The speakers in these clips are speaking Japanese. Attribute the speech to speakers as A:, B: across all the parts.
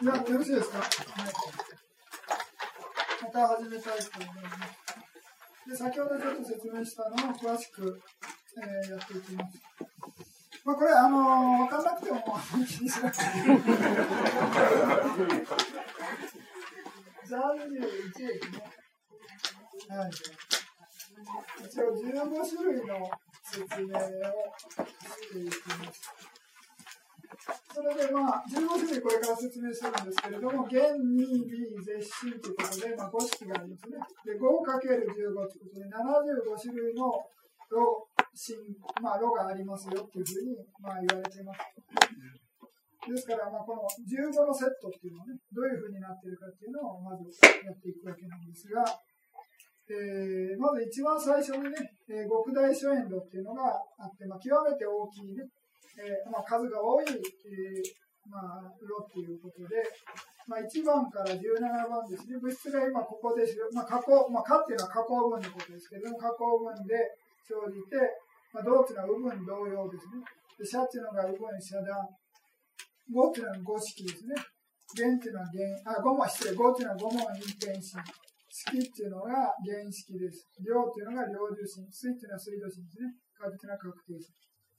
A: いや、よろしいですか、はい、また始めたいと思います。で先ほどちょっと説明したのを詳しく、えー、やっていきます。まあ、これ、あのー、分かんなくても気にしなくていい。31ですね。はい。一応15種類の説明をしていきます。それでまあ、15種類これから説明するんですけれども、原2 B 絶心ということで、まあ、5式がありますね。で、5×15 ということで、75種類のロ、心、まあ、ロがありますよっていうふうに、まあ、言われています。ですから、まあ、この15のセットっていうのはね、どういうふうになっているかっていうのをまずやっていくわけなんですが、えー、まず一番最初にね、えー、極大諸縁路っていうのがあって、まあ、極めて大きいね、えー、まあ、数が多い、えまあ、路っていうことで、まあ、1番から17番ですね、物質が今ここで、まあ、加工、まあ、加っていうのは加工分のことですけども、加工分で生じて、まあ、銅っていうのは右分同様ですね。で、シャっていうのが右分遮断。5っていうのは5式ですね。元っていうのは元、あ、5問、失礼、5っていうのは5問陰転心。式っていうのが原式です。量っていうのが量重心。水っていうのは水道心ですね。核っていうのは確定心。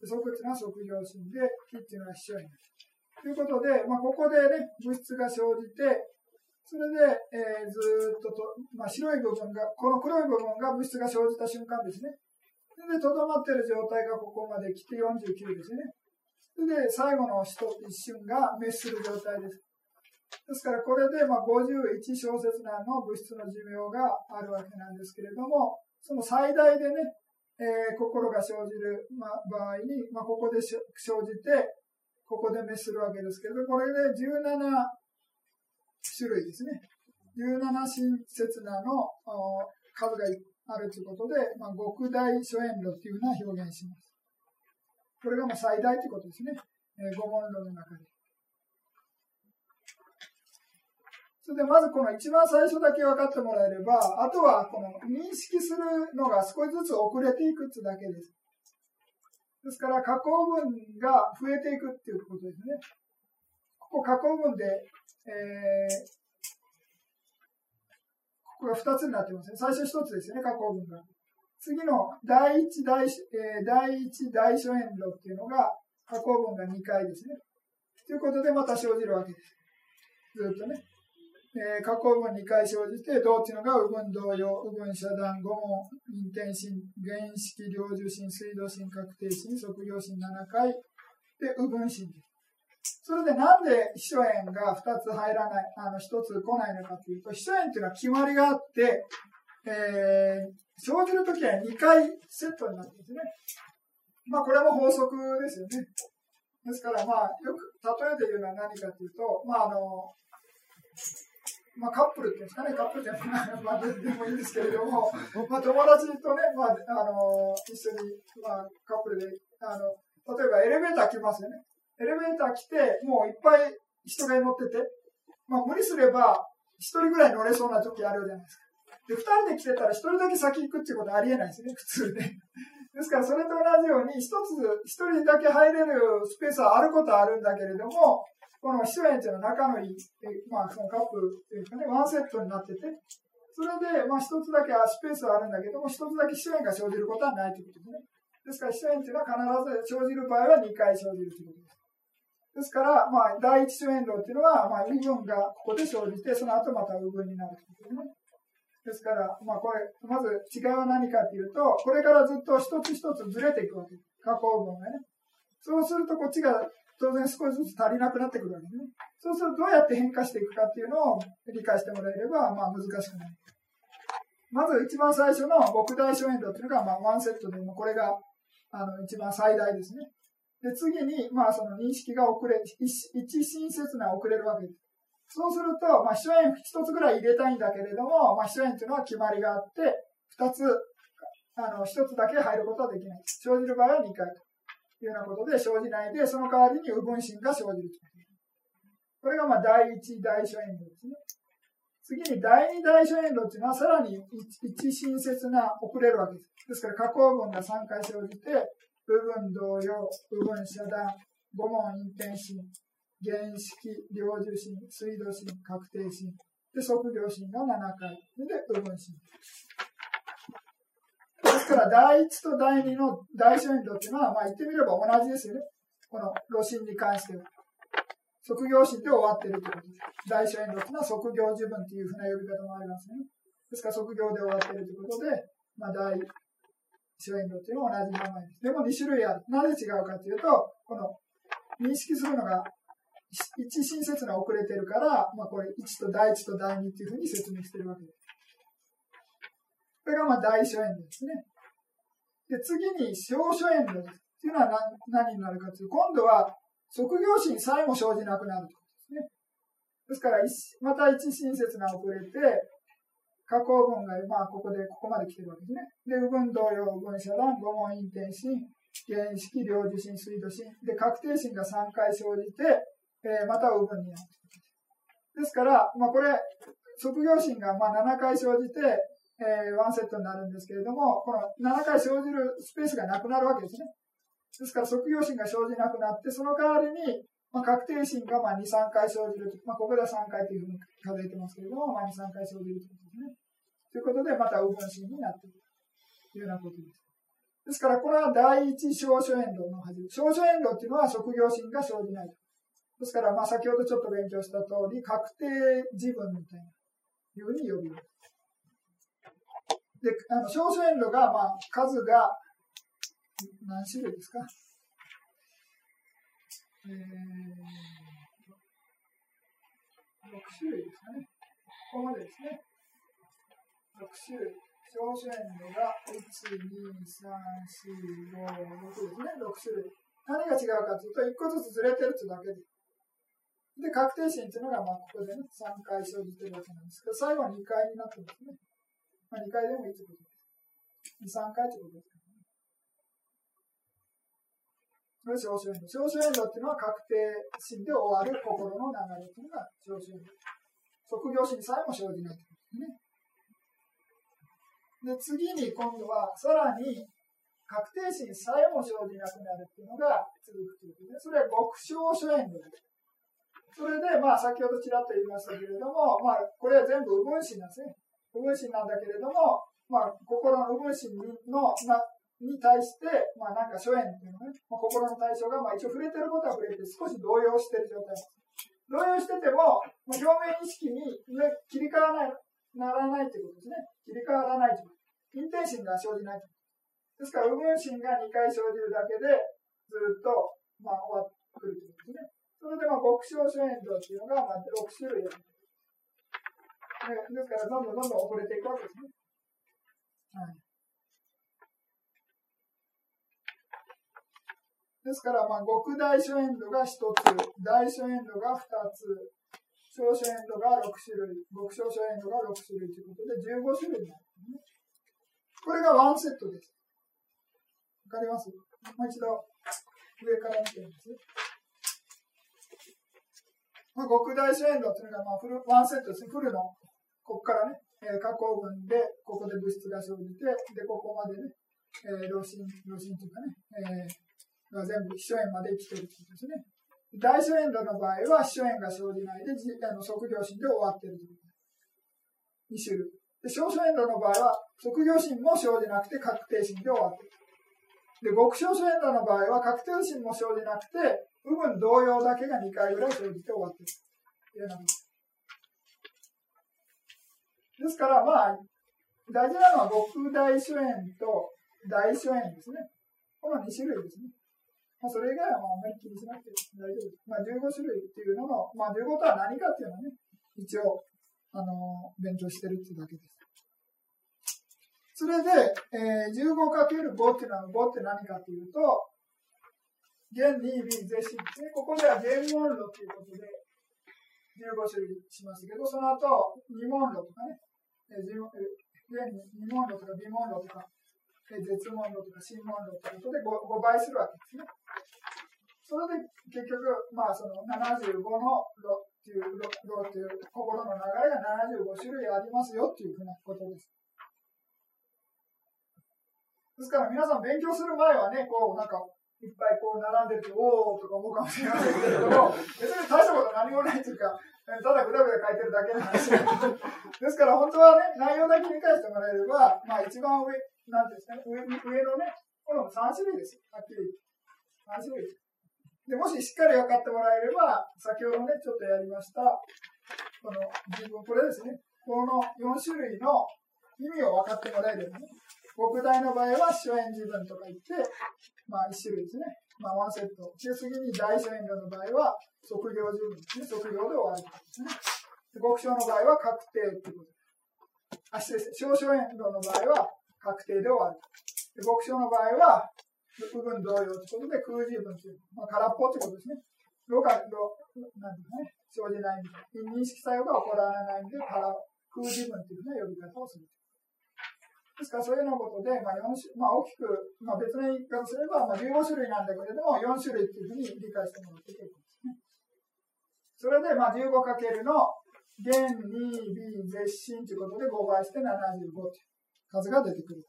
A: 即っていうのは即量心で、気っていうのは秘書因です。ということで、まあ、ここでね、物質が生じて、それで、えー、ずっとと、まあ、白い部分が、この黒い部分が物質が生じた瞬間ですね。それで、とどまっている状態がここまで来て49ですね。それで、最後の一瞬が滅する状態です。ですから、これでまあ51小節内の物質の寿命があるわけなんですけれども、その最大でね、えー、心が生じる、まあ、場合に、まあ、ここで生じて、ここで滅するわけですけれど、これで17種類ですね。17親切なの数があるということで、まあ、極大諸縁路っていうのは表現します。これがまあ最大ということですね。えー、五問論の中で。それでまずこの一番最初だけ分かってもらえれば、あとはこの認識するのが少しずつ遅れていくってだけです。ですから、加工分が増えていくっていうことですね。ここ加工分で、えー、ここが2つになってますね。最初1つですよね、加工分が。次の第一大、えー、第一大諸円路っていうのが、加工分が2回ですね。ということで、また生じるわけです。ずっとね。えー、加工分2回生じて、同っていうのが右分同様、右分遮断、五問、陰転心、原式、領受心、水道心、確定心、測量心7回、で、右分心。それでなんで秘書円が2つ入らない、あの、1つ来ないのかというと、秘書円っていうのは決まりがあって、えー、生じるときは2回セットになってですね。まあ、これも法則ですよね。ですから、まあ、よく例えて言うのは何かというと、まあ、あの、まあ、カップルっていうんですかね、カップルじゃない、まあ、でもいいんですけれども、まあ、友達とね、まあ、あの、一緒に、まあ、カップルで、あの、例えばエレベーター来ますよね。エレベーター来て、もういっぱい人が乗ってて、まあ、無理すれば、一人ぐらい乗れそうな時あるじゃないですか。で、二人で来てたら一人だけ先行くっていうことはありえないですね、普通ね。ですから、それと同じように、一つ、一人だけ入れるスペースはあることはあるんだけれども、この秘書園っていうのは仲のいい、まあ、そのカップっていうかね、ワンセットになってて、それで、まあ、一つだけスペースはあるんだけども、一つだけ秘書園が生じることはないということですね。ですから、秘書園っていうのは必ず生じる場合は2回生じるということです。ですから、まあ、第一諸縁論っていうのは、まあ、右分がここで生じて、その後また右分になるということですね。ですから、まあ、これ、まず違いは何かっていうと、これからずっと一つ一つずれていくわけです。加工分がね。そうすると、こっちが当然少しずつ足りなくなってくるわけですね。そうするとどうやって変化していくかっていうのを理解してもらえれば、まあ難しくない。まず一番最初の極大諸エンドっていうのが、まあワンセットで、もこれがあの一番最大ですね。で、次に、まあその認識が遅れ、一親切な遅れるわけです。そうすると、まあ、秘書円一つぐらい入れたいんだけれども、まあ、秘書円っていうのは決まりがあって、二つ、あの、一つだけ入ることはできない。生じる場合は二回と。いうようなことで生じないで、その代わりに右分心が生じるこれがまあ第一大諸縁ですね。次に第二大所縁路っていうのはさらに一親切な遅れるわけです。ですから加工文が3回生じて、部分同様、部分遮断、五問陰転心、原式、領受心、水道心、確定心、で、測量心が7回、で、部分心。ですから、第一と第二の大所縁路っていうのは、まあ言ってみれば同じですよね。この路心に関しては。測業心で終わってるということです。大所縁路っていうのは測業自分っていうふうな呼び方もありますね。ですから測業で終わってるということで、まあ大所縁路っていうのは同じ名前です。でも2種類ある。なぜ違うかというと、この認識するのが一親切な遅れてるから、まあこれ1と第1と第2っていうふうに説明してるわけです。これがまあ大所縁路ですね。で、次に小所縁路です。っていうのは何何になるかというと、今度は職業心さえも生じなくなるということですね。ですから、また一親切な遅れて、加工文が、まあ、ここで、ここまで来てるわけですね。で、右分同様、分遮断、五問陰転心、原式、領受心、水土心、で、確定心が3回生じて、えー、また右分になる。ですから、まあ、これ、卒業心がまあ7回生じて、えー、ワンセットになるんですけれども、この7回生じるスペースがなくなるわけですね。ですから、卒業心が生じなくなって、その代わりに、まあ、確定心がまあ2、3回生じると。まあ、ここでは3回というふうに数えてますけれども、まあ、2、3回生じるということですね。ということで、また右分心になっているというようなことです。ですから、これは第一小書遠路のはず。小書遠路っていうのは職業心が生じない。ですから、まあ、先ほどちょっと勉強した通り、確定自分みたいな、いうふうに呼びます。で、あの、小書遠路が、まあ、数が何種類ですか？えー、6種類ですかね。ここまでですね。6種類。小数円のが1、2、3、4、5、6ですね。6種類。何が違うかというと、1個ずつずれてるというだけで。で、確定心というのが、まあ、ここでね、3回生じてるわけなんですけど、最後は2回になってますね。まあ、2回でもいいということです。2、3回ということです。これ小数変動。小数変動っていうのは確定心で終わる心の流れというのが小数変動。卒業心さえも生じないということですね。で、次に今度はさらに確定心さえも生じなくなるっていうのが続くということで、それは極小諸変動です。それで、まあ、先ほどちらっと言いましたけれども、まあ、これは全部右分心なんですね。右分心なんだけれども、まあ、心の右分心のなに対して、まあなんか諸縁っていうのね、まあ、心の対象がまあ一応触れてることは触れて少し動揺してる状態。動揺してても、まあ、表面意識にね切り替わらない、ならないということですね。切り替わらないという。インテンシンが生じないと。ですから、右分心が2回生じるだけで、ずっと、まあ、終わってくるということですね。それで、まあ、極小諸縁動っていうのが、まあ、6種類ある。ですから、どんどんどんどん遅れていくわけですね。はい。ですから、まあ、極大諸エンドが1つ、大諸エンドが2つ、小諸エンドが6種類、極小諸エンドが6種類ということで、15種類になる、ね。これがワンセットです。わかりますもう一度、上から見てみます。まあ、極大諸エンドというのが、まあ、フルワンセットですね。フルの、ここからね、えー、加工分で、ここで物質が生じて、で、ここまでね、えー、老心、老心というかね、えーが全部秘書縁まで来てるということですね。大書縁路の場合は秘書縁が生じないで、あの即業心で終わってるということ。2種類。で小書縁路の場合は、即業心も生じなくて確定心で終わってる。で、極小書縁路の場合は、確定心も生じなくて、部分同様だけが2回ぐらい生じて終わってる。といる。ですですから、まあ、大事なのは極大書縁と大書縁ですね。この2種類ですね。まあ、それ以外はまああんまり気にしなくて大丈夫です。まあ、15種類っていうのの、まあ、15とは何かっていうのをね、一応、あのー、勉強してるっていうだけです。それで、えー、15×5 っていうのは5って何かっていうと、原 2B ゼシンで、ここでは原問路っていうことで、15種類しますけど、その後、二問路とかね、えー、二問路とか微問路とか、絶問路とか新問路ということで 5, 5倍するわけですね。それで結局、まあ、その75のっていう、ロっていう心の流れが75種類ありますよっていうふうなことです。ですから皆さん勉強する前はね、こうなんかいっぱいこう並んでると、おとか思うかもしれないけれども、別に大したこと何もないというか、ただぐだぐだ書いてるだけなんです。ですから本当はね、内容だけ理解してもらえれば、まあ一番上、なんていうんですかね、上上のね、この3種類です、はっきり言って。3種類。で、もししっかり分かってもらえれば、先ほどね、ちょっとやりました、この自分、これですね、この4種類の意味を分かってもらえればね、北大の場合は初演自分とか言って、まあ1種類ですね。まあワンセット。で、次に大初演論の場合は、測量自分ですね。測量で終わりですね。極小の場合は確定っていうこと。あ、失礼です。小初演の場合は確定で終わる。で極小の場合は部分同様ということで、空自分という、まあ、空っぽということですね。ろが、ろ、なんていうかね、生じないんで、認識作用が起こらないんで、空、空自分というね、呼び方をする。ですか？ら、そういうようなことで、まあ、4種まあ、大きく、まあ、別の言い方すれば、まあ、15種類なんだけれども、4種類っていうふうに理解してもらって結構ですね。それで、まあ、15かけるの、原、2、B、絶心ということで5倍して75という数が出てくる。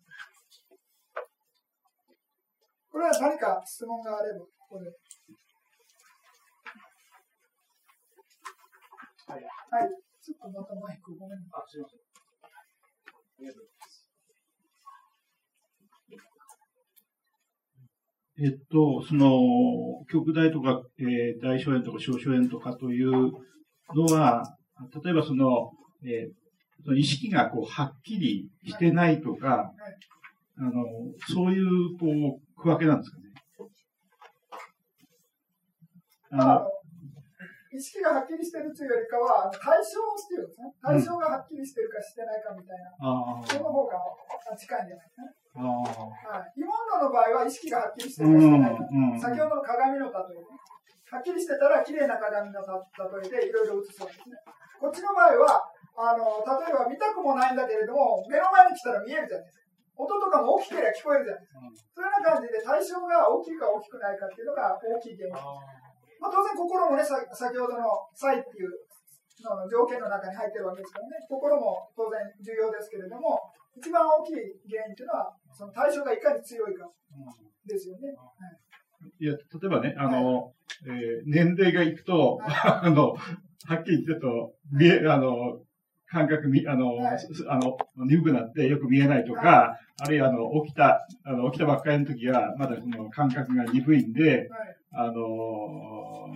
A: これは何か質問があれば、ここで。はい。はい。ちょっとまたマイクごめんなさい。あ、すみません。ありがとうございます。
B: えっと、その、極大とか、えー、大小炎とか小小炎とかというのは、例えばその、えー、その意識がこう、はっきりしてないとか、あの、そういう、こう、区分けなんですかね。
A: あの、意識がはっきりしてるというよりかは、対象っていうんですね。対象がはっきりしてるかしてないかみたいな。うん、その方が近いんじゃないですかね。はい。イモンドの場合は意識がはっきりしてるかしてないか。うんうん、先ほどの鏡の例えね。はっきりしてたら綺麗な鏡の例えでいろいろ映すわけですね。こっちの場合は、あの、例えば見たくもないんだけれども、目の前に来たら見えるじゃないですか。音とかも大きければ聞こえるじゃないですか。そういうような感じで対象が大きいか大きくないかっていうのが大きい原因。まあ、当然心もね、先ほどの差異っていうの条件の中に入ってるわけですからね、心も当然重要ですけれども、一番大きい原因っていうのは、その対象がいかに強いかですよね。はい
B: いや、例えばね、あの、はい、えー、年齢がいくと、はい、あの、はっきり言ってと、見え、あの、感覚み、あの、はい、あの、鈍くなってよく見えないとか、はい、あるいはあの、起きた、あの、起きたばっかりの時は、まだその感覚が鈍いんで、はい、あの、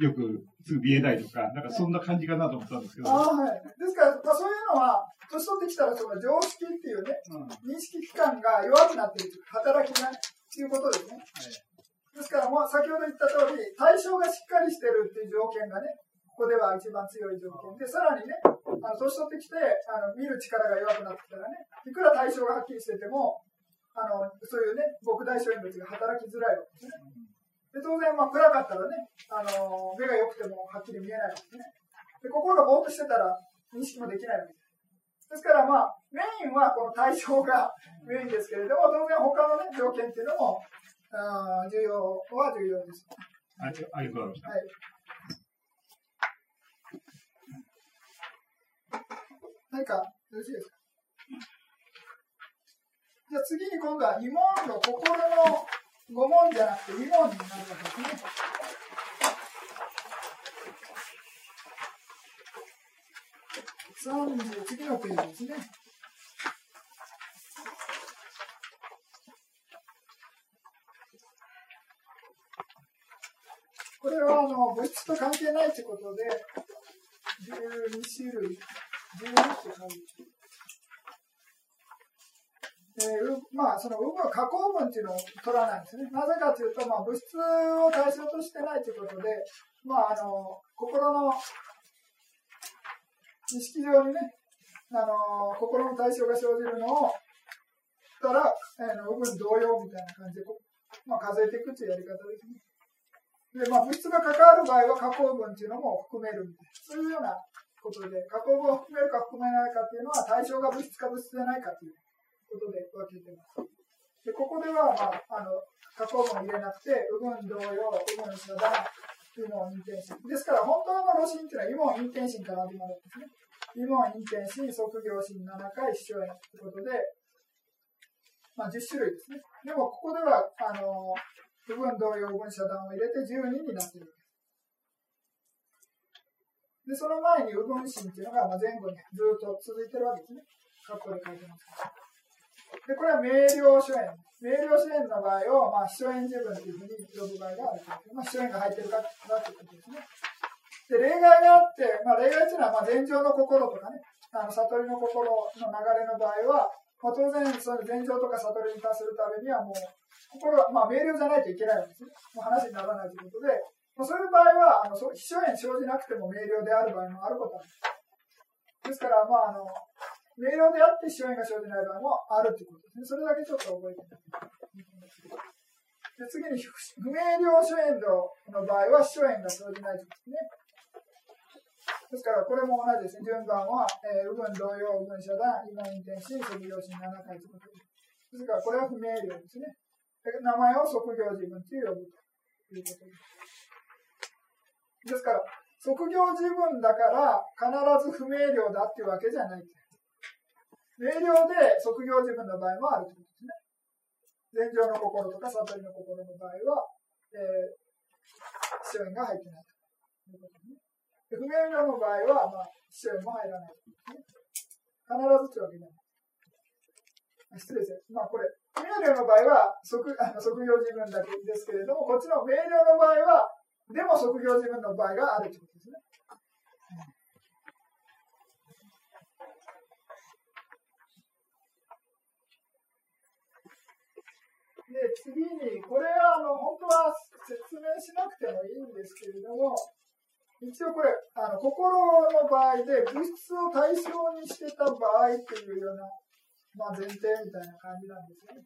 B: よくすぐ見えないとか、なんかそんな感じかなと思ったんですけど。
A: あはい。ですから、まあ、そういうのは、年取ってきたら、その常識っていうね、うん、認識機関が弱くなっている働きがっていうことですね。ですから、もう先ほど言った通り、対象がしっかりしてるっていう条件がね、ここでは一番強い条件で、さらにね、あの年取ってきてあの見る力が弱くなってきたらね、いくら対象がはっきりしてても、あのそういうね、極大小演物が働きづらいわけですね。で当然、まあ、暗かったらね、あの目が良くてもはっきり見えないわけですね。で心がぼーっとしてたら認識もできないわけです。ですから、まあ、メインはこの対象が メインですけれども、当然他のね、条件っていうのも、あ重要は重要です。
B: ありがとうございました。はい
A: 何かよろしいですか？じゃあ次に今度は疑問の心の語問じゃなくて疑問になるわけですね。30次のページですね。これはあの物質と関係ないということで、12種類重要って感じ。えー、まあ、その有無加工分っていうのを取らないんですね。なぜかというと、まあ、物質を対象としてないということで、まあ、あの、心の意識上にね、あの、心の対象が生じるのを、たら、えー、有無同様みたいな感じで、まあ、数えていくというやり方ですね。で、まあ、物質が関わる場合は加工分っていうのも含めるみたいな、そういうようなことで、加工分を含めるか含めないかっていうのは、対象が物質か物質じゃないかということで分けてます。で、ここでは、まあ、あの、加工分を入れなくて、右分同様、右分遮断、イモン、インテンシン。ですから、本当のロシンっていうのはイモン、インテンシンから始まるんですね。イモン、インテンシン、即業心7回、一緒へということで、まあ、10種類ですね。でも、ここでは、あの、部分同様右分遮断を入れて12になっている。で、その前に右分心っていうのがまあ前後にずっと続いてるわけですね。カッコで書いてますで、これは明瞭書園。明瞭書園の場合を、まあ、書園自分というふうに呼ぶ場合がある。まあ、書園が入ってるかだということですね。で、例外があって、まあ、例外というのは、まあ、前情の心とかね、あの、悟りの心の流れの場合は、まあ、当然、その前情とか悟りに達するためには、もう、心は、まあ、明瞭じゃないといけないわけですね。もう話にならないということで、まあ、そういう場合は、あの、秘書園生じなくても明瞭である場合もあることなんです。ですから、まあ、あの、明瞭であって秘書園が生じない場合もあるということですね。それだけちょっと覚えてで次に、不明瞭書園の場合は秘書園が生じないということですね。ですから、これも同じですね。順番は、えー、右分同様、右分遮断、今運転し、卒業心7回ということです。ですから、これは不明瞭ですね。名前を即業自分と呼ぶということです。ですから、即業自分だから必ず不明瞭だっていうわけじゃない。明瞭で即業自分の場合もあるということですね。前情の心とか悟りの心の場合は、えー、支援が入ってないということですね。不明瞭の場合は、まあ、支援も入らないということです、ね。必ずというわけじゃない。失礼です。まあ、これ、不明瞭の場合は即 あの即業自分だけですけれども、こっちの明瞭の場合は、でも即業自分の場合があるということで。次に、これはあの本当は説明しなくてもいいんですけれども、一応これ、あの心の場合で物質を対象にしてた場合っていうような、まあ、前提みたいな感じなんですね。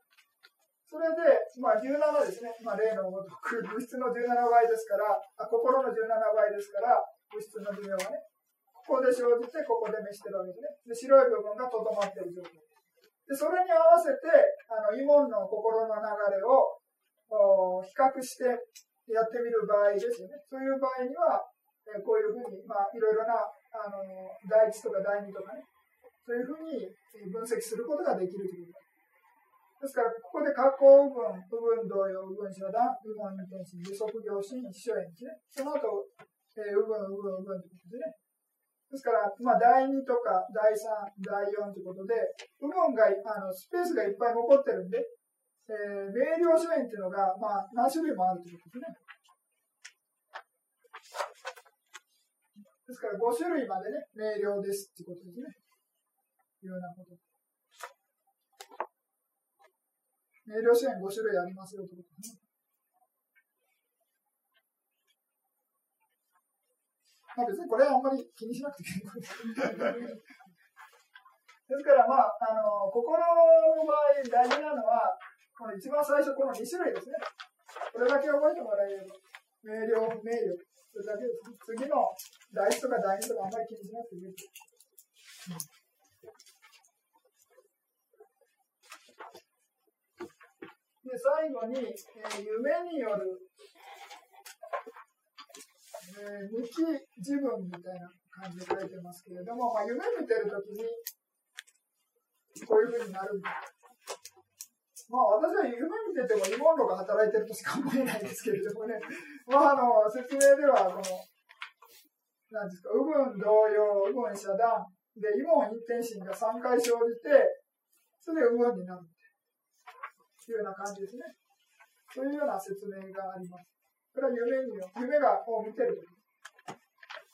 A: それで、まあ、17ですね。まあ、例のごとく、物質の17倍ですから、あ心の17倍ですから、物質の寿命はね、ここで生じて、ここで召してるわけですね。で、白い部分がとどまっている状態。で、それに合わせて、あの、イモンの心の流れを、比較してやってみる場合ですよね。そういう場合には、えこういうふうに、まあ、いろいろな、あの、第一とか第二とかね、そういうふうに分析することができるということです。ですから、ここで加工部分、部分同様、部分遮断、部分運転心、利息業心、秘書縁ですね。その後、えー、部分、部分、部分ということでね。ですから、まあ、第2とか第3、第4ということで、部分があのスペースがいっぱい残ってるんで、えー、明瞭書園っていうのが、まあ、何種類もあるということですね。ですから、5種類までね、明瞭ですってことですね。いうようなこと。明瞭書園5種類ありますよということですね。まあ別にこれはあんまり気にしなくて結構です。ですから、まあ、あの、心の場合大事なのは、この一番最初、この2種類ですね。これだけ覚えてもらえれば、明瞭、明瞭、それだけです、次の第1とか第2とかあんまり気にしなくていいです。で、最後に、えー、夢によるえー、無機自分みたいな感じで書いてますけれども、まあ、夢見てるときに、こういうふうになるんだ。まあ私は夢見ててもイモンロが働いてるとしか思えないですけれどもね、まああの、説明では、この、なんですか、右分同様、右分遮断、で、イモン陰天心が3回生じて、それで右分になるというような感じですね。そういうような説明があります。それは夢に夢がを見てる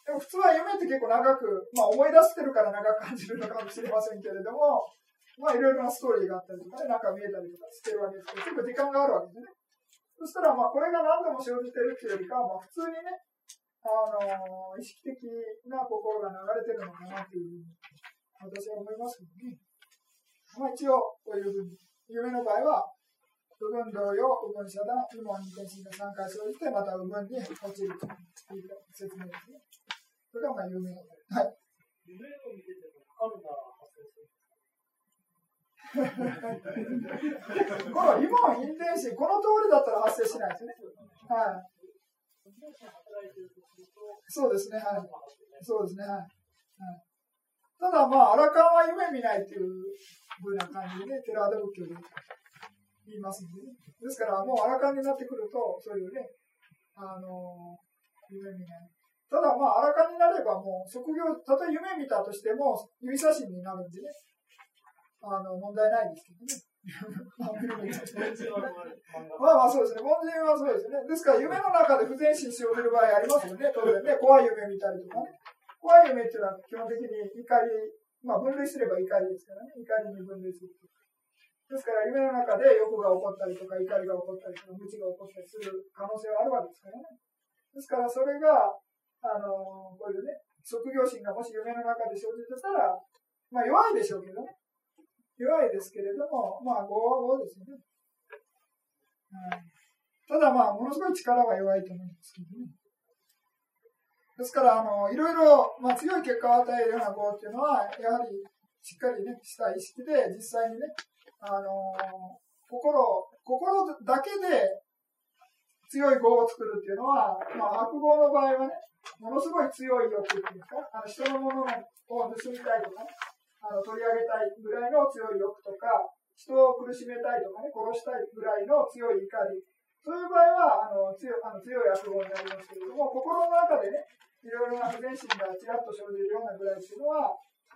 A: でも普通は夢って結構長く、まあ思い出してるから長く感じるのかもしれませんけれども、まあいろいろなストーリーがあったりとかね、なんか見えたりとかしてるわけですけど、結構時間があるわけですね。そしたらまあこれが何度も生じてるっていうよりかは、まあ普通にね、あのー、意識的な心が流れてるのかなっていうふうに私は思いますけどね。まあ一応こういうふうに、夢の場合は部分同様、部分遮断、部門に転身が3回生じて、また部分に落ちるという説明ですね。それがまあ有名はい。夢を見てても、カルマ発生する。このイモン、インテンシこの通りだったら発生しないですね。はい。そうですね、はい。そうですね、はい。はい、ただ、まあ、アラカンは夢見ないっていうふうな感じで、ね、テラード仏教で言いますんでね。ですから、もうアラカンになってくると、そういうね、あのー、夢見ない。ただ、まあ、アラカンになればもう、職業、たとえ夢見たとしても、指差しになるんでね、あの、問題ないですけどね。まあまあそうですね。凡人はそうですね。ですから夢の中で不全心生じる場合ありますよね。当然ね。怖い夢見たりとかね。怖い夢っていうのは基本的に怒り、まあ分類すれば怒りですからね。怒りに分類する。ですから夢の中で欲が起こったりとか怒りが起こったりとか無知が起こったりする可能性はあるわけですからね。ですからそれが、あのこういうね、職業心がもし夢の中で生じてたら、まあ弱いでしょうけどね。弱いですけれども、まあ、5は5ですよね。ただまあ、ものすごい力は弱いと思うんですけどね。ですから、あの、いろいろ、まあ、強い結果を与えるような5っていうのは、やはり、しっかりね、した意識で、実際にね、あの心、心だけで強い語を作るっていうのは、まあ、悪語の場合はね、ものすごい強い欲っていうんですか、あの人のものを盗みたいとかね、あの取り上げたいぐらいの強い欲とか、人を苦しめたいとかね、殺したいぐらいの強い怒り、そういう場合はあの強あの強い悪語になりますけれども、心の中でね、いろいろな不全心がちらっと生じるようなぐらいっていうのは、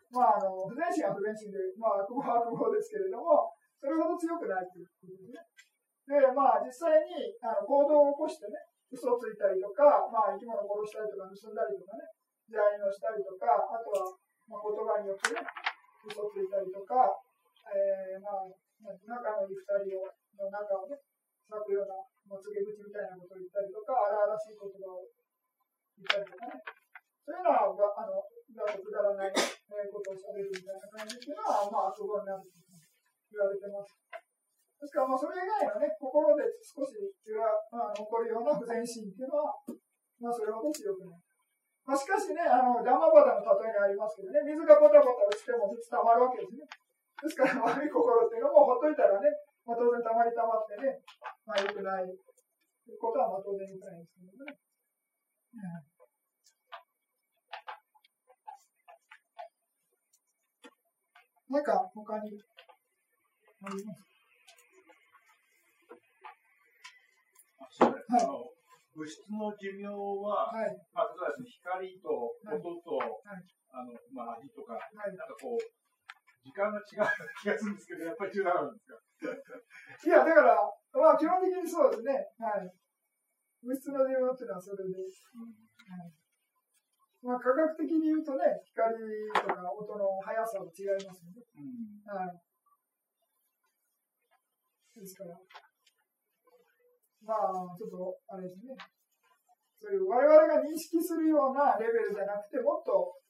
A: まあ、あの不全心は不全心で、まあ、悪語は悪語ですけれども、それほど強くないということですね。で、まあ、実際にあの行動を起こしてね、嘘をついたりとか、まあ、生き物を殺したりとか、盗んだりとかね、邪淫をしたりとか、あとは、まあ、言葉によってね、嘘をついたりとか、えー、まあ、仲のいい二人をの中をね、咲くような、もつげ口みたいなことを言ったりとか、荒々しい言葉を言ったりとかね。そういうのは、あの、だとくだらないことを喋るみたいな感じっていうのは、まあ、悪語になると言われてます。ですから、まあ、それ以外のね、心で少し血が、まあ、残るような不全心っていうのは、まあ、それほど強くない。まあ、しかしね、あの、ダマバダの例えにありますけどね、水がポタポタ落ちても水溜まるわけですね。ですから、悪い心っていうのもほっといたらね、まあ、当然溜まり溜まってね、まあ、良くないということは、まあ、当然良くないですけどね。うん、なんか、他にあります
B: はい。物質の寿命は、はい、まあ、例えば光と音と、はい、あの、まあ、味とか、はい、なんかこう、時間が違う気がするんですけど、やっぱり違うんですか？
A: いや、だから、まあ、基本的にそうですね。はい。物質の寿命っていうのはそれで。うんはいまあ、科学的に言うとね、光とか音の速さは違いますよね。うん、はい。ですから、まあ、ちょっと、あれですね。そういう我々が認識するようなレベルじゃなくて、もっと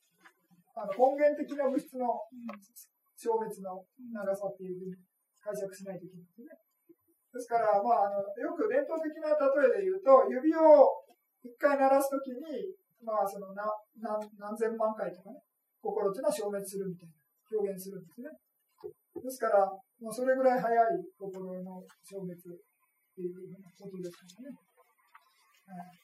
A: あの根源的な物質の消滅の長さっていうふうに解釈しないといけないですね。ですから、まあ、あのよく伝統的な例えで言うと、指を一回鳴らすときに、まあ、そのな何何千万回とかね、心っていうのは消滅するみたいな表現するんですね。ですから、まあ、それぐらい早い心の消滅っていうことですからね。はい、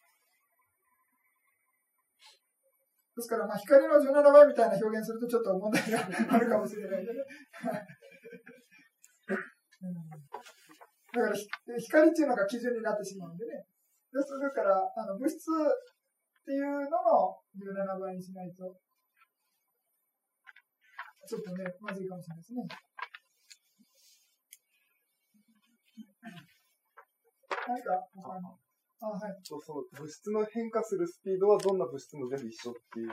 A: ですから、まあ、光の17倍みたいな表現するとちょっと問題があるかもしれないけどね。だから光っていうのが基準になってしまうんでね。ですから、あの物質っていうのの17倍にしないと、ちょっとね、まずいかもしれないですね。何か他の？あはい、
C: そうそう、物質の変化するスピードはどんな物質も全部一緒っていう。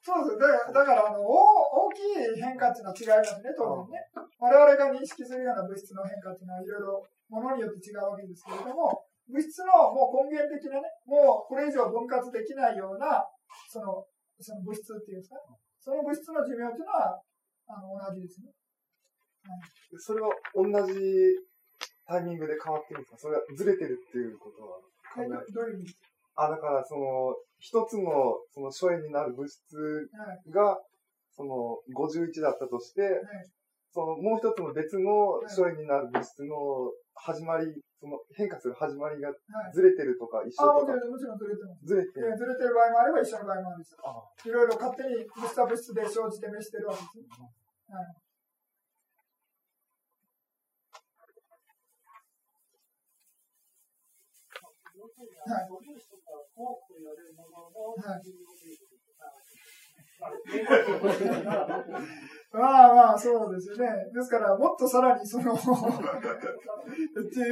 A: そうです。だから、だからあの大、大きい変化っていうのは違いますね、当然ね。我々が認識するような物質の変化っていうのはいろいろものによって違うわけですけれども、物質のもう根源的なね、もうこれ以上分割できないような、その、その物質っていうんですか、その物質の寿命っていうのは、あの、同じですね。
C: はい、それは同じタイミングで変わってるんですか？それはずれてるっていうことは
A: 考えどういう意味
C: あ、だからその、一つのその初演になる物質が、その51だったとして、その、もう一つの別の所因になる物質の始まり、その変化する始まりがずれてるとか一緒
A: あ、も
C: とか
A: ちろん、もちろんずれてます。
C: ずれてる。
A: えーずれてる場合もあれば一緒の場合もあるんです。
C: あ
A: いろいろ勝手に物質は物質で生じて召してるわけですね。はい。はい。まあまあ、そうですよね。ですから、もっとさらにその、ってい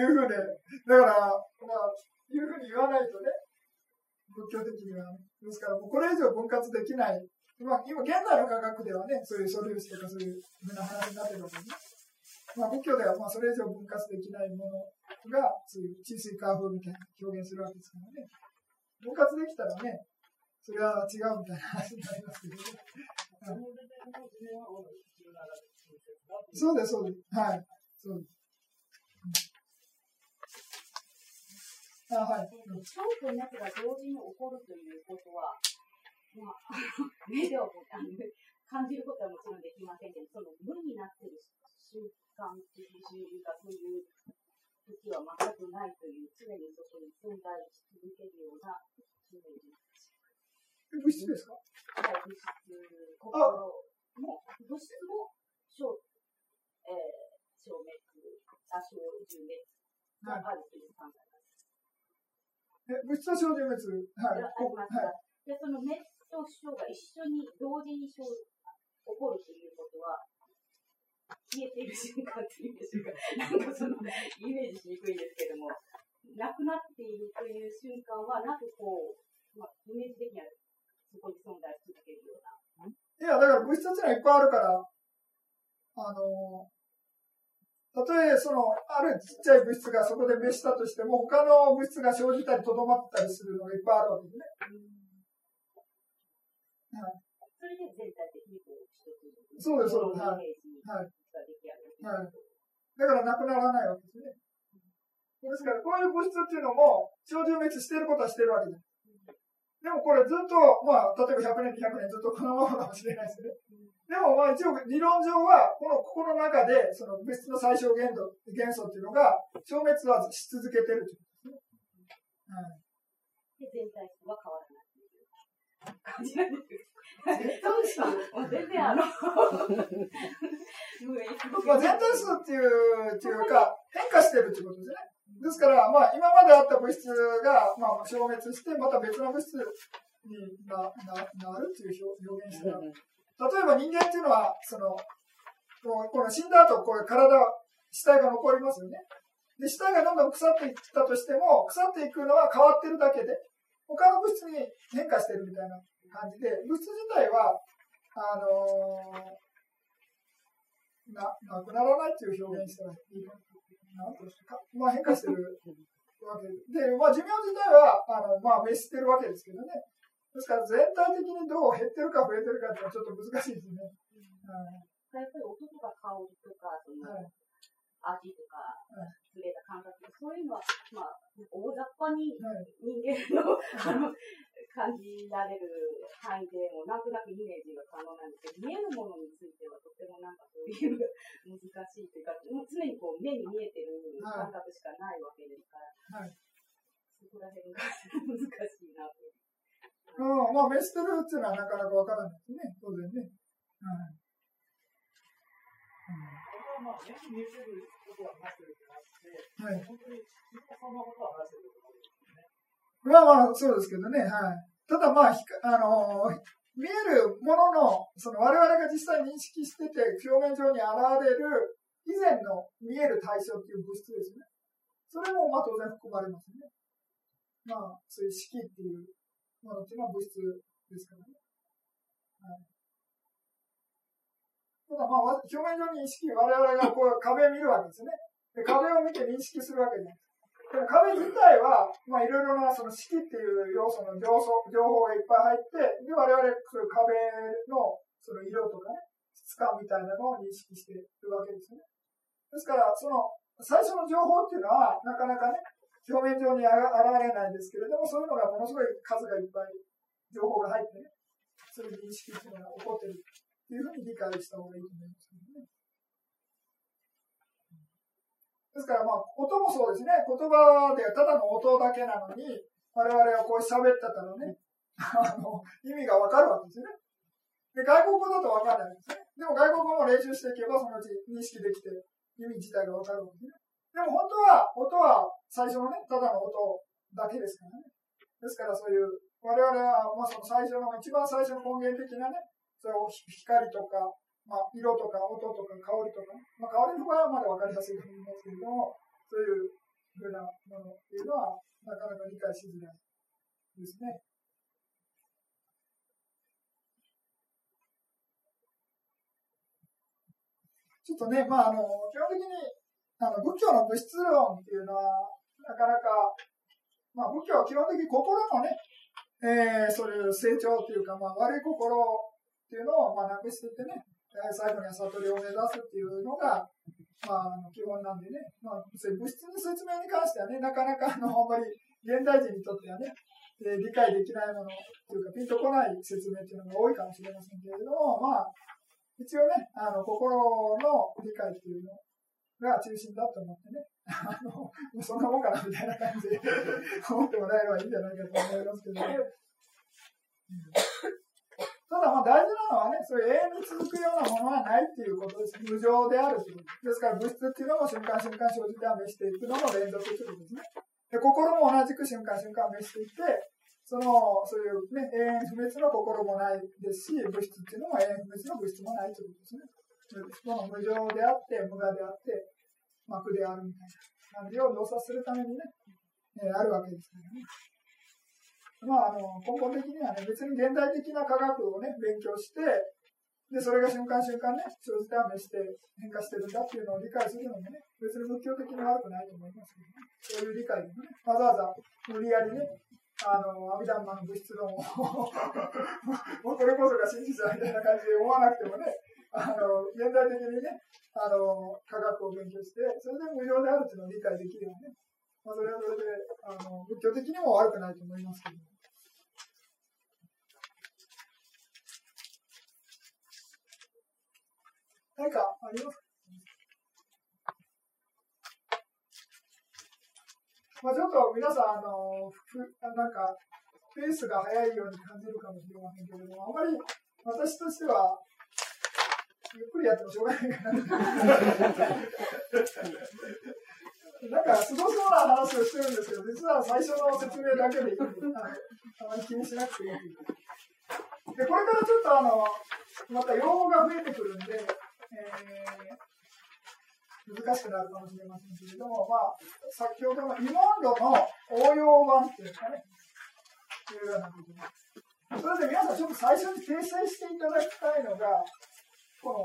A: うふうで、だから、まあ、いうふうに言わないとね、仏教的には。ですから、もうこれ以上分割できない。まあ、今、現在の科学ではね、そういう素粒子とかそういうふうな話になってるわけですね。まあ、仏教では、まあ、それ以上分割できないものが、そういう地水化風みたいな表現するわけですからね。分割できたらね、それは違うみたい。な話になります。けどね。そうです、そうです。はい。そうです。あ、はい。うん
D: 双方のやつが同時に起こるとい。うことは、まあ、目では感じることはもちろんできませんけど、その無になってい。る瞬間的心理がそうい。う時は全くない。とい。う、常にそこに存在し続けるようなイメージ
A: え物質ですか？
D: はい物質、心も、物質も消、えー、消滅、あ、消滅があるという考え方。
A: え、物質は生じ滅。はい。
D: あ
A: こ
D: ります
A: はい。
D: で、その滅と死が一緒に同時に生起こるということは、消えている瞬間というんでしょうか、なんかそのイメージしにくいんですけども、なくなっているという瞬間は、なんかこう、まあ、イメージ的にはそこに存在し続けるような。
A: いや、だから物質っていうのはいっぱいあるから、あのたとえその、あるちっちゃい物質がそこで滅したとしても、他の物質が生じたりとどまったりするのがいっぱいあるわけですね。はい
D: それで全体的にこう、一つ
A: そうですそうですはいはい。だからなくならないわけですね。ですから、こういう物質っていうのも、長寿滅していることはしてるわけです。でもこれずっと、まあ、例えば100年、200年ずっとこのままかもしれないですね。でも、まあ一応理論上は、この、ここの中で、その物質の最小限度、元素っていうのが、消滅はし続けてるということですね。
D: で、全体数は変わらない感じなんです。そうですか。もう全然あの、
A: まあ、全体数っていう、っていうか、変化してるってことですね。ですから、まあ、今まであった物質が、まあ、消滅して、また別の物質になななるっていう表表現してる。例えば人間っていうのは、その、この死んだ後、これ体、死体が残りますよね。で、死体がどんどん腐っていったとしても、腐っていくのは変わってるだけで、他の物質に変化してるみたいな感じで、物質自体は、あのーな、なくならないっていう表現したらいいかな。なんていうんですか。まあ変化してるわけで。で、まあ寿命自体は、あの、まあ滅してるわけですけどね。ですから全体的にどう減ってるか増えてるかっていうのはちょっと難しいですね。
D: やっぱり音とか香りとか、その
A: はい
D: 味とか
A: はい、
D: 触れた感覚、そういうのは、まあ、大雑把に
A: はい。
D: 人間のあの感じられる範囲でも、なんとなくイメージが可能なんですけど、見えるものについてはとてもなんかそういう 難しいというか、もう常にこう目に見えてる感覚しかないわけですから、
A: はい
D: そこら辺が難しいなと。
A: うん、まあ滅してるっていうのはなかなかわからないですね。当然ね。はい。
E: まあ、目に見えてることは話してるんじゃなくて、
A: はい。
E: 本当にそんなことは話してる。
A: まあまあ、そうですけどね。はい。ただまあ、ひあのー見えるものの、その我々が実際認識してて、表面上に現れる以前の見える対象っていう物質ですね。それもまあ当然含まれますね。まあ、そういう式っていうものっていうのは物質ですからね。はい。ただまあ、表面上に意識、我々がこう壁を見るわけですね。で壁を見て認識するわけじゃない。でも壁自体は、まあいろいろなその式っていう要素の情報情報がいっぱい入って、で、我々そういう壁のその色とかね、質感みたいなのを認識しているわけですね。ですから、その最初の情報っていうのは、なかなかね、表面上にあが現れないんですけれども、そういうのがものすごい数がいっぱい情報が入ってね、そういう認識っていうのが起こってるっていうふうに理解した方がいいと思いますね。ですから、まあ、音もそうですね。言葉でただの音だけなのに、我々はこう喋ってたらね、あの、意味がわかるわけですよね。で、外国語だとわかんないんですね。でも外国語も練習していけば、そのうち認識できて、意味自体がわかるわけですね。でも本当は、音は最初のね、ただの音だけですからね。ですからそういう、我々は、まあその最初の、一番最初の根源的なね、それを光とか、まあ、色とか音とか香りとか、まあ、香りの場合はまだ分かりやすいと思いますけれども、そういうふうなものっていうのは、なかなか理解しづらいですね。ちょっとね、まあ、あの、基本的に、あの、仏教の物質論っていうのは、なかなか、まあ、仏教は基本的に心のね、えー、そういう成長っていうか、まあ、悪い心っていうのを、まあ、なくしててね、最後には悟りを目指すっていうのが、まあ、基本なんでね、まあ、そういう物質の説明に関してはね、なかなかあの、あんまり現代人にとってはね、えー、理解できないものというか、ピンとこない説明っていうのが多いかもしれませんけれども、まあ、一応ね、あの、心の理解っていうのが中心だと思ってね、あの、そんなもんかなみたいな感じで思ってもらえればいいんじゃないかと思いますけど、ね、ただまあ大事なのはね、そういう永遠に続くようなものはないっていうことです。無常であるということです。から物質っていうのも瞬間瞬間生じては召していくのも連続ということですね。で心も同じく瞬間瞬間召していって、その、そういうね、永遠不滅の心もないですし、物質っていうのも永遠不滅の物質もないということですね。その無常であって、無我であって、膜であるみたいな感じを動作するためにね、え、あるわけですからね。まあ、あの、根本的にはね、別に現代的な科学をね、勉強して、で、それが瞬間瞬間ね、生じては召して変化してるんだっていうのを理解するのもね、別に仏教的に悪くないと思いますけどね。そういう理解でもね、わざわざ無理やりね、あの、阿弥陀マの物質論を もうこれこそが真実だみたいな感じで思わなくてもね、あの、現代的にね、あの、科学を勉強して、それで無料であるっていうのを理解できるよね。まあ、それはそれで、あの、仏教的にも悪くないと思いますけど。何かありますか？まあ、ちょっと皆さん、あの、ふなんか、ペースが速いように感じるかもしれませんけれども、あまり私としては、ゆっくりやってもしょうがないかな。なんか、すごそうな話をしてるんですけど、実は最初の説明だけでいいので、あまり気にしなくていい。で、これからちょっとあの、また用語が増えてくるんで、えー難しくなるかもしれませんけれども、まあ、先ほどの慰問論の応用版っていうかね、いうようなことです。それで皆さんちょっと最初に訂正していただきたいのが、この、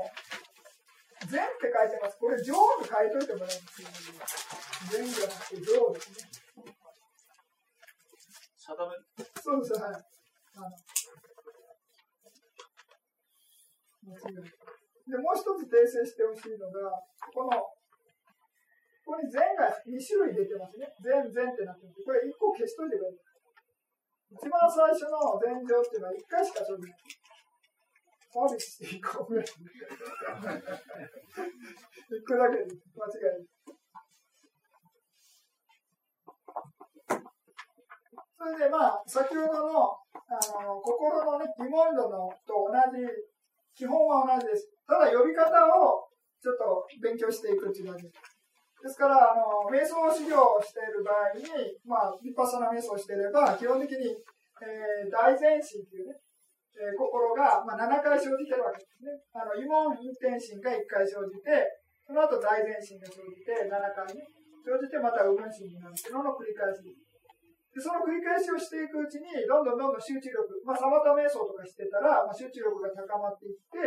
A: 善って書いてます。これ、上って書いといてもらうんですよ。善じゃなくて上ですね。
F: 定め
A: そうです、はい。で、もう一つ訂正してほしいのが、この、ここに善が2種類出てますね。善、善ってなってます。これ1個消しといてください。一番最初の善情っていうのは1回しか生じない。サービスして1個ぐらい。1個だけで間違い。それでまあ、先ほどの、あの、心のね、疑問度のと同じ、基本は同じです。ただ呼び方をちょっと勉強していくっていう感じです。ですから、あの、瞑想修行をしている場合に、まあ、立派な瞑想をしていれば、基本的に、えー、大前進というね、えー、心が、まあ、7回生じてるわけですね。あの、慰問天心が1回生じて、その後大前進が生じて、7回ね、生じてまた右分心になるっていうのの繰り返しです。その繰り返しをしていくうちに、どんどんどんどん集中力、まあ、サマタ瞑想とかしてたら、まあ、集中力が高まっていって、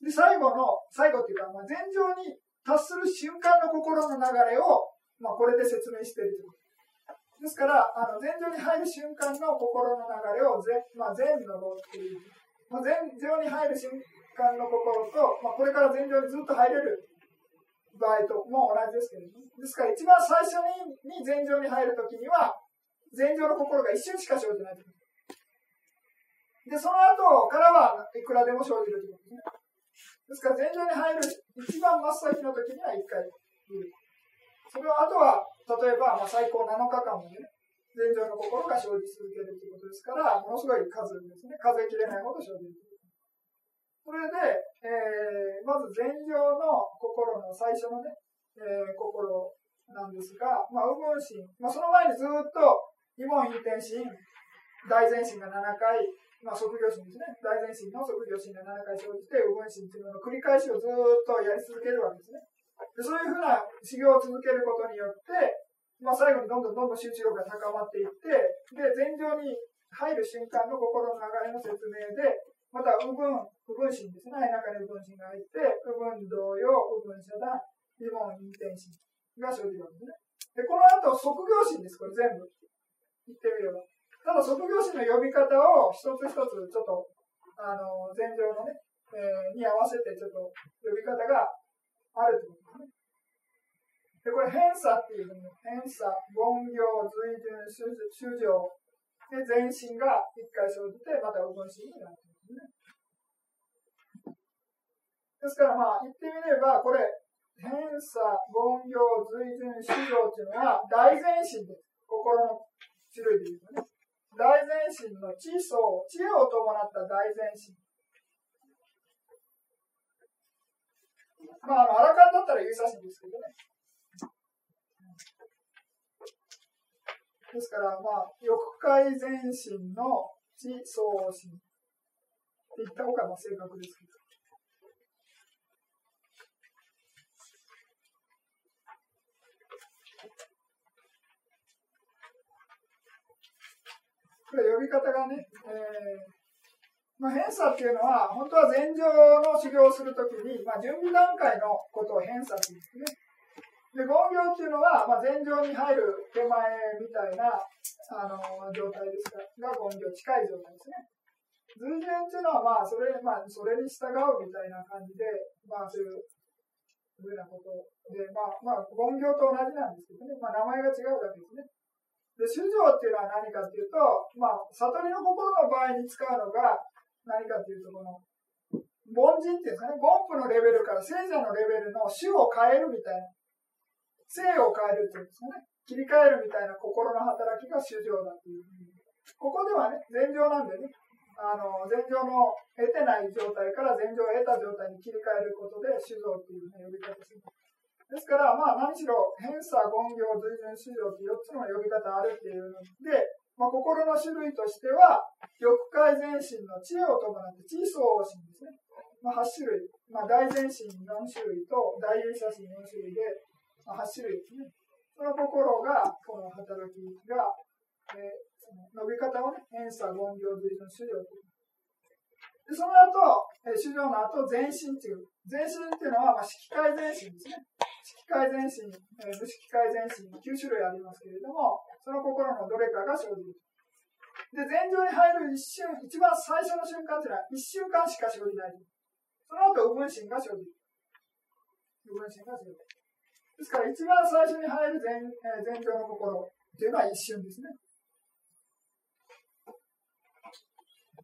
A: で、最後の、最後っていうか、まあ、前上に達する瞬間の心の流れを、まあ、これで説明してるということ。ですから、あの、前上に入る瞬間の心の流れを前、まあ、前の路っていう、まあ、前上に入る瞬間の心と、まあ、これから前上にずっと入れる場合とも同じですけど、ね、ですから一番最初にに前上に入るときには、前上の心が一瞬しか生じないで、その後からはいくらでも生じるということですね。ですから、前場に入る一番真っ先の時には一回。それは、あとは、例えば、まあ、最高7日間までね、前情の心が生じ続けるということですから、ものすごい数ですね。数えきれないほど生じる。それで、えー、まず前情の心の最初のね、えー、心なんですが、まあ、右分心、まあ、その前にずっと、異門引転心、大前心が7回、まあ、即業心ですね。大前心の即業心が7回生じて、右分心というのの繰り返しをずっとやり続けるわけですね。でそういうふうな修行を続けることによって、まあ、最後にどんどんどんどん集中力が高まっていって、で、前情に入る瞬間の心の流れの説明で、また、右分、右分心ですね。中に右分心が入って、右分同様、右分遮断、二問陰転心が生じるわけですね。で、この後、即業心です。これ全部。言ってみれば。ただ、即業心の呼び方を一つ一つ、ちょっと、あの、前情のね、えー、に合わせて、ちょっと、呼び方があるとで。これ、偏差っていうふうに、偏差、凡行、随順、主情、で、全身が一回生じて、また右分心になっているんですね。ですから、まあ、言ってみれば、これ、偏差、凡行、随順、主情っていうのは、大前進です。心の種類で言うとね。大前進の知相、知恵を伴った大前進。まあ、あの、アラカンだったら優差しいですけどね。ですから、まあ、欲界前進の地相心って言った方がまあ正確ですけど。これ呼び方がね、えーまあ、偏差っていうのは、本当は前場の修行をするときに、まあ、準備段階のことを偏差って言うんですね。で、言行っていうのは、まあ、前場に入る手前みたいなあの状態ですが、が言行、近い状態ですね。随順っていうのは、まあ、それ、まあ、それに従うみたいな感じで、まあ、そういうふうなことで、まあ、まあ、言行と同じなんですけどね、まあ、名前が違うだけですね。で、主情っていうのは何かっていうと、まあ、悟りの心の場合に使うのが、何かっていうと、この、凡人っていうんですかね、凡夫のレベルから聖者のレベルの種を変えるみたいな性を変えるっていうんですかね。切り替えるみたいな心の働きが主情だっていう。ここではね、前情なんでね、あの、前情の得てない状態から前情を得た状態に切り替えることで主情っていう、ね、呼び方する。ですから、まあ何しろ、偏差、言行、随順、主情って4つの呼び方あるっていうので、まあ、心の種類としては、欲界前進の知恵を伴って、知相応心ですね。まあ、8種類。まあ、大前進4種類と大優写真4種類で、8種類ですね。その心が、この働きが、えー、その伸び方をね、偏差、言行、随順、主情という。で、その後、えー、主情の後、前進っていう。前進っていうのは、まあ、色界前進ですね。色界前進、えー、無色界前進、9種類ありますけれども、その心のどれかが生じる。で、前情に入る一瞬、一番最初の瞬間っていうのは、一瞬間しか生じない。その後、右分心が生じる。右分心が生じる。ですから、一番最初に入る前,、えー、前情の心っていうのは一瞬ですね。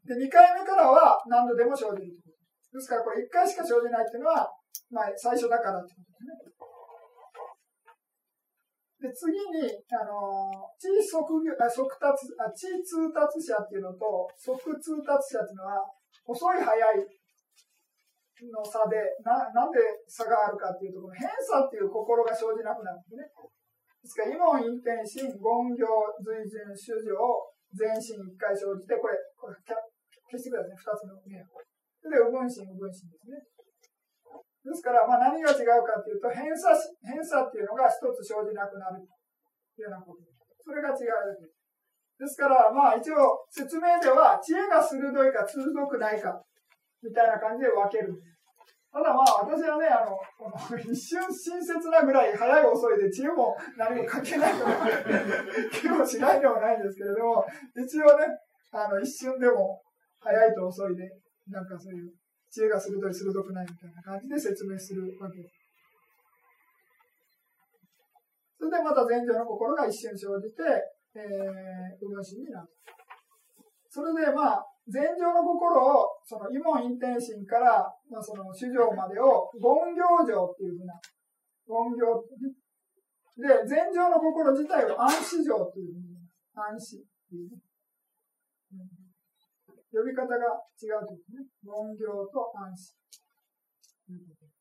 A: で、2回目からは何度でも生じるということです。ですから、これ1回しか生じないっていうのは、まあ、最初だからってことですね。で、次に、あのー、地即あ即達、あ地通達者っていうのと、即通達者っていうのは、遅い早いの差で、な、なんで差があるかっていうと、この偏差っていう心が生じなくなるんですね。ですから、今陰転心、言行、随順、主情、全身一回生じて、これ、これ消してくださいね、二つの面を。で、右分心、右分心ですね。ですから、まあ、何が違うかっていうと、偏差、偏差っていうのが一つ生じなくなるというようなことそれが違うだけです。ですから、まあ、一応、説明では、知恵が鋭いか鋭くないかみたいな感じで分ける。ただまあ、私はね、あの、この一瞬親切なぐらい早い遅いで知恵も何も関係ないと気もしないでもないんですけれども、一応ね、あの、一瞬でも早いと遅いで、なんかそういう知恵が鋭い鋭くないみたいな感じで説明するわけです。それでまた前情の心が一瞬生じて、えー、右分心になる。それでまあ、禅情の心を、その、異門陰転心から、まあ、その、主情までを、言行情っていうふうな、言行。で、禅情の心自体を安死情っていうふうに言います。安死っていうね。呼び方が違うというね。言行と安死。ということ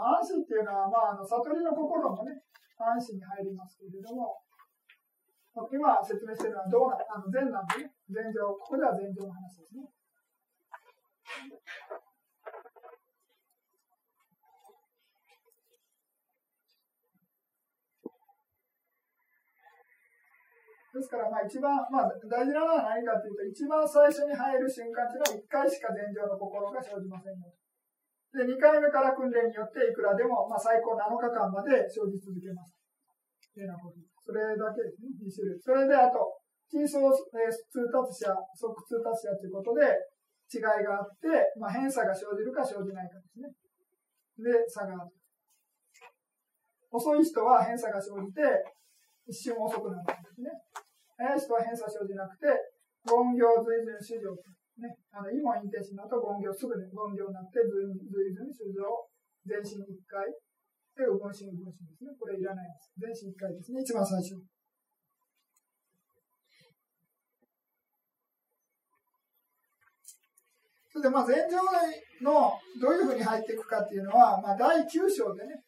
A: あ、安心っていうのは、まあ、あの悟りの心もね、安心に入りますけれども、今説明しているのはどうなあの禅なんでね、禅情、ここでは禅情の話ですね。ですから、まあ一番、まあ大事なのは何かというと、一番最初に入る瞬間というのは1回しか禅情の心が生じませんので。2回目から訓練によっていくらでも、まあ、最高7日間まで生じ続けます。というようなこと。それだけですね、2種類。それで、あと、真相、えー、通達者、即通達者ということで、違いがあって、まあ、偏差が生じるか生じないかですね。で、差がある。遅い人は偏差が生じて、一瞬遅くなるんですね。早い人は偏差生じなくて、言行随順主情ね、あの、今陰定しのと言行すぐに言行になって、随随分出場、全身1回、で、分身分身ですね。これいらないです。全身1回ですね。一番最初。それで、まあ、前場のどういうふうに入っていくかっていうのは、まあ、第9章でね、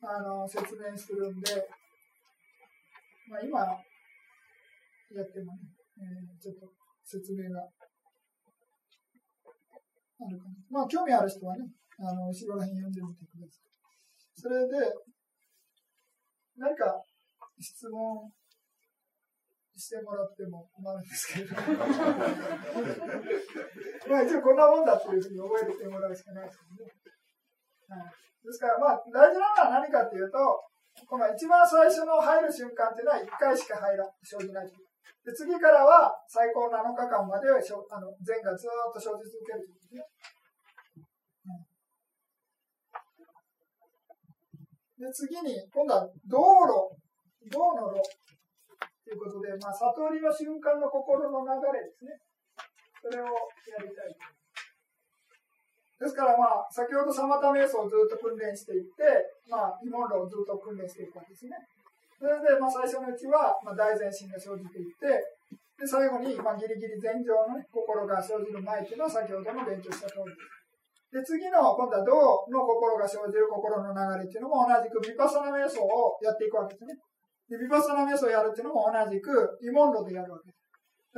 A: あの、説明するんで、まあ、今、やってもね、えー、ちょっと説明があるかな。まあ、興味ある人はね、あの、後ろら辺読んでみてください。それで、何か質問してもらっても困るんですけど、まあ一応こんなもんだっていうふうに覚えてもらうしかないですけどね。ですから、まあ大事なのは何かっていうと、この一番最初の入る瞬間っていうのは1回しか入ら生じないで次からは最高7日間まであの善がずっと生じ続けるということですね。で、次に、今度は道路、道の路ということで、まあ、悟りの瞬間の心の流れですね。それをやりたいですから、まあ、先ほどサマタ瞑想をずっと訓練していって、まあ、慰問論をずっと訓練していくわけですね。それで、まあ、最初のうちは、まあ、大前進が生じていって、で、最後に、まあ、ギリギリ前上のね、心が生じる前っていうのは先ほども勉強した通りです。で、次の、今度は道の心が生じる心の流れっていうのも同じく、ヴィパサナ瞑想をやっていくわけですね。で、ヴィパサナ瞑想をやるっていうのも同じく、慰問路でやるわけです。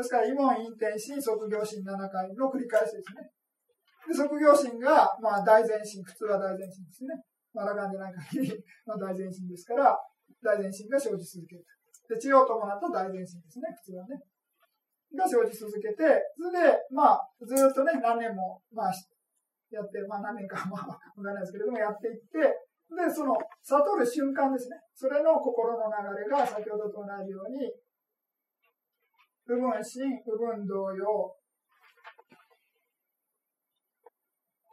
A: ですから、慰問、陰転心、即業心7回の繰り返しですね。で、即業心が、まあ、大前進、普通は大前進ですね。まあ、ラガンでない限り、まあ、大前進ですから、大前進が生じ続ける。で、地を伴った大前進ですね、普通はね。が生じ続けて、それで、まあ、ずっとね、何年も、まあ、やって、まあ何年か、まあわからないですけれども、やっていって、で、その、悟る瞬間ですね。それの心の流れが先ほどと同じように、部分心、部分同様、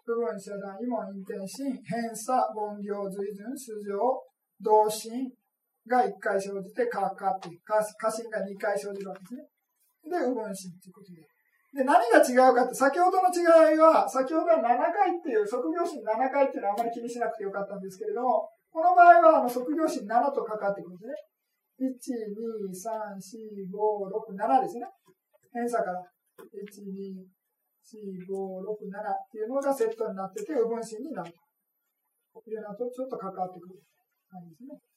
A: 部分遮断、異門陰転心、偏差、凡行、随順、主情、同心が1回生じて、かかって、過信が2回生じるわけですね。で、部分心ということで。で、何が違うかって、先ほどの違いは、先ほどは7回っていう、即業心7回っていうのはあまり気にしなくてよかったんですけれども、この場合は、あの、即業心7とかかってくるんですね。1、2、3、4、5、6、7ですね。偏差から。1、2、4、5、6、7っていうのがセットになってて、右分心になるというのとちょっと関わってくる感じですね。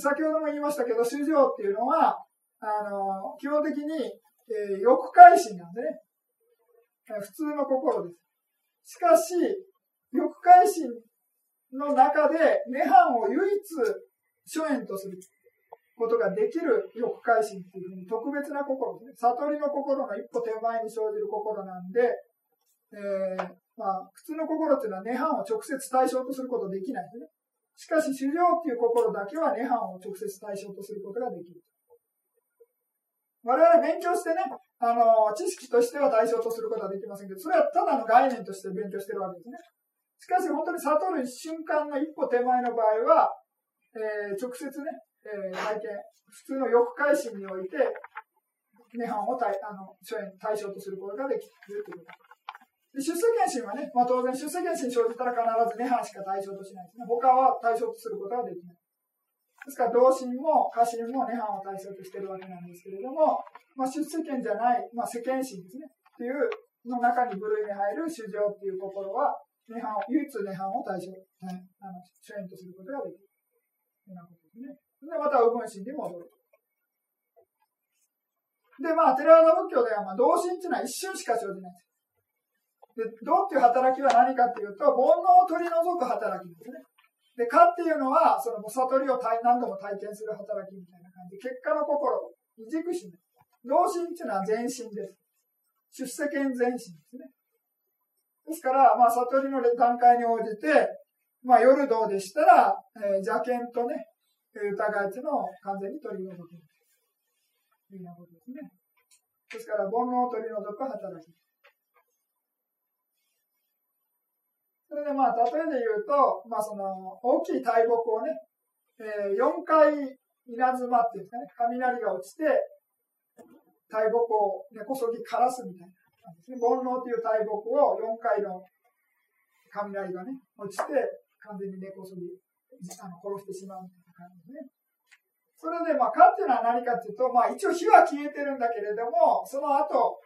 A: 先ほども言いましたけど、主情っていうのは、あの、基本的にえー、欲界心なんでね。普通の心です。しかし、欲界心の中で、涅槃を唯一諸縁とすることができる欲界心っていうふうに特別な心ですね。悟りの心の一歩手前に生じる心なんで、えー、まあ、普通の心っていうのは涅槃を直接対象とすることできないんでね。しかし、修行っていう心だけは涅槃を直接対象とすることができる。我々勉強してね、あの、知識としては対象とすることはできませんけど、それはただの概念として勉強してるわけですね。しかし本当に悟る瞬間の一歩手前の場合は、えー、直接ね、えー、体験、普通の欲界心において、涅槃を対あの対象とすることができるということです出世検診はね、まあ、当然出世検診生じたら必ず涅槃しか対象としないですね。他は対象とすることができない。ですから、同心も家臣も涅槃を対象としているわけなんですけれども、まあ、出世権じゃない、まあ、世間心ですね。っていうの中に部類に入る主情っていう心は、涅槃を、唯一涅槃を対象、はい、あの主演とすることができる。というようなことですね。で、また、右分心に戻る。で、まあ、テラーダ仏教では、まあ、同心っていうのは一瞬しか生じないで道っていう働きは何かっていうと、煩悩を取り除く働きですね。で、かっていうのは、その悟りを何度も体験する働きみたいな感じ。結果の心、異軸心。同心っていうのは全身です。出世権全身ですね。ですから、まあ、悟りの段階に応じて、まあ、夜道でしたら、えー、邪見とね、疑いっていうのを完全に取り除く。というようなことですね。ですから、煩悩を取り除く働き。それでまあ、例えで言うと、まあその、大きい大木をね、えー、4回稲妻っていうんですかね、雷が落ちて、大木を根こそぎ枯らすみたいな感じですね。煩悩という大木を4回の雷がね、落ちて、完全に根こそぎあの殺してしまうみたいな感じですね。それで、まあ、かっていうのは何かっていうと、まあ、一応火は消えてるんだけれども、その後、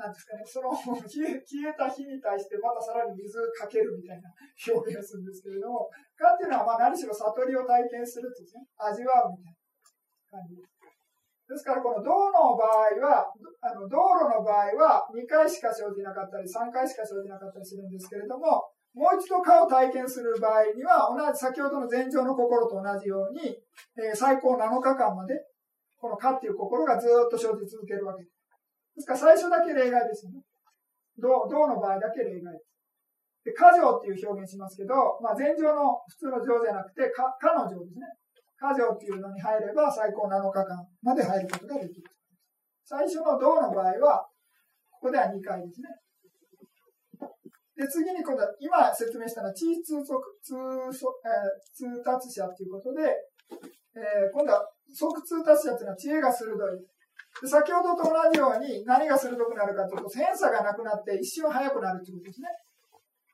A: なんですかね、その消え消えた火に対してまたさらに水かけるみたいな表現をするんですけれども、かっていうのはまあ何しろ悟りを体験するってですね、味わうみたいな感じです。ですから、この道の場合は、あの道路の場合は2回しか生じなかったり、3回しか生じなかったりするんですけれども、もう一度蚊を体験する場合には、同じ、先ほどの前情の心と同じように、えー、最高7日間まで、この蚊っていう心がずっと生じ続けるわけです。ですから最初だけ例外ですよね。銅の場合だけ例外です。で、家情っていう表現しますけど、まあ、前情の普通の情じゃなくて、か、かの情ですね。家情っていうのに入れば最高7日間まで入ることができる。最初の銅の場合は、ここでは2回ですね。で、次に今度は、今説明したのは、地位通則、通、えー、通達者ということで、えー、今度は、即通達者というのは知恵が鋭い。先ほどと同じように何が鋭くなるかというと、偏差がなくなって一瞬速くなるということですね。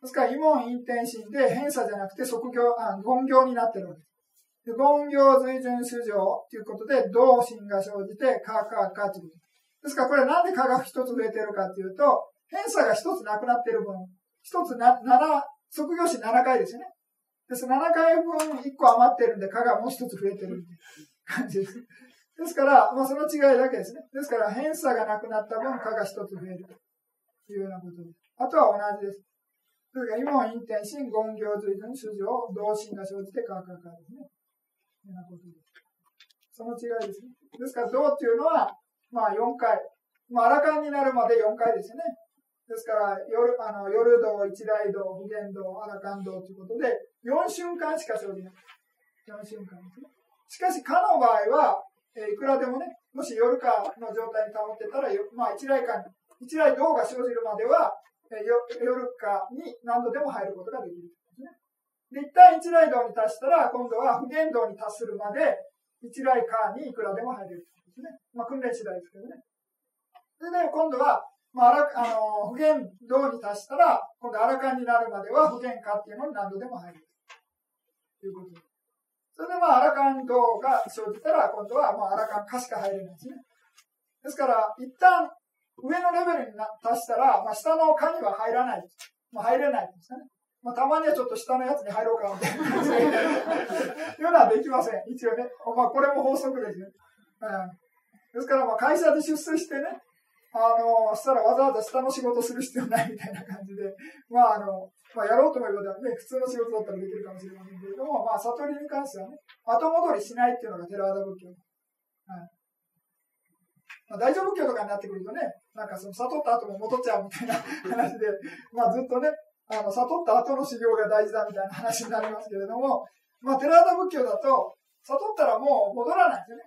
A: ですから、異門陰転心で偏差じゃなくて即行、あ、言行になってるわけです。で言行随順主情ということで、同心が生じて、かかかということです。ですから、これなんでかが一つ増えてるかというと、偏差が一つなくなってる分、一つな、七、即行心7回ですよね。です。7回分1個余ってるんで、かがもう一つ増えてるみたいな感じです。ですから、まあ、その違いだけですね。ですから、偏差がなくなった分、かが一つ増えるというようなことです。あとは同じです。それから、今は陰転心、言行随分、主情、同心が生じて、かかかですね。というようなことです。その違いですね。ですから、道っていうのは、まあ、4回。まあ、アラカンになるまで4回ですよね。ですから、夜、あの、夜道、一大道、普賢道、アラカン道ということで、4瞬間しか生じない。4瞬間ですね。しかし、かの場合は、え、いくらでもね、もし夜かの状態に保ってたら、まあ、一来間、一来銅が生じるまでは、え、夜かに何度でも入ることができるでで、一旦一来道に達したら、今度は不言道に達するまで、一来かにいくらでも入れるですね。まあ、訓練次第ですけどね。でね、今度は、まあ、あの、不言道に達したら、今度、アラカンになるまでは不言かっていうのに何度でも入る。ということです。それでまあ、アラカン道が生じたら、今度はまあ、アラカン化しか入れないんですね。ですから、一旦上のレベルに達したら、まあ、下の科には入らない。まあ、入れないんですね。まあ、たまにはちょっと下のやつに入ろうかみたいな感じで、いうのはできません。一応ね。まあ、これも法則ですね。うん、ですから、まあ、会社で出世してね、あの、したらわざわざ下の仕事する必要ないみたいな感じで、まあ、あの、まあ、やろうと思えばね、普通の仕事だったらできるかもしれませんけれども、まあ、悟りに関してはね、後戻りしないっていうのがテラワダ仏教。はい。まあ、大乗仏教とかになってくるとね、なんかその悟った後も戻っちゃうみたいな話で、まあずっとね、あの、悟った後の修行が大事だみたいな話になりますけれども、まあ、テラワダ仏教だと、悟ったらもう戻らないですよね。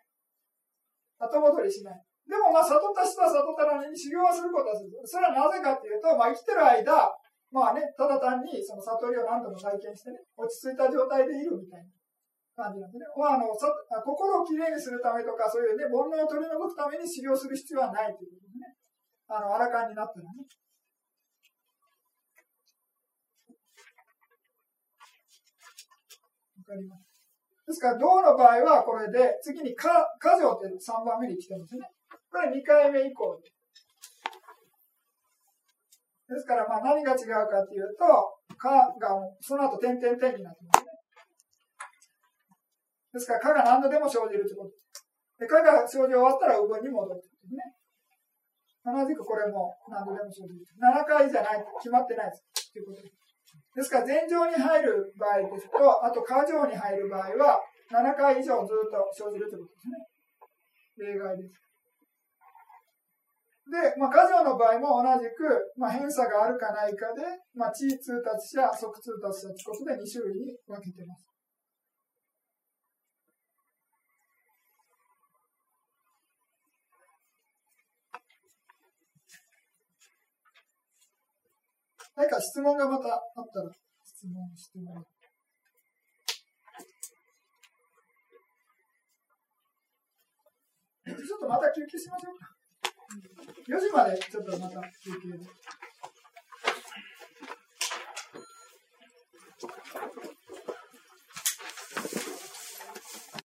A: 後戻りしない。でもまあ悟った人は悟ったのに修行はすることはする。それはなぜかっていうと、まあ生きてる間、まあね、ただ単にその悟りを何度も体験してね、落ち着いた状態でいるみたいな感じなんですね。まあ、あの心をきれいにするためとか、そういうね、煩悩を取り除くために修行する必要はないというね。あの、あらかんになったらね。わかります。ですから、銅の場合はこれで、次にか、か条って3番目に来てますね。これ2回目以降で。すから、まあ何が違うかっていうと、かがその後点々点になってますね。ですから、かが何度でも生じるということ。で、かが生じ終わったら、うぶに戻るというね。同じくこれも何度でも生じる。7回じゃない、決まってないです。ということです。ですから、前場に入る場合ですと、あと下場に入る場合は、7回以上ずっと生じるということですね。例外です。で、まあ、家場の場合も同じく、まあ、偏差があるかないかで、まあ、地通達者、即通達者ということで2種類に分けてます。何か質問がまたあったら質問してもらって。ちょっとまた休憩しましょうか。4時までちょっとまた休憩で。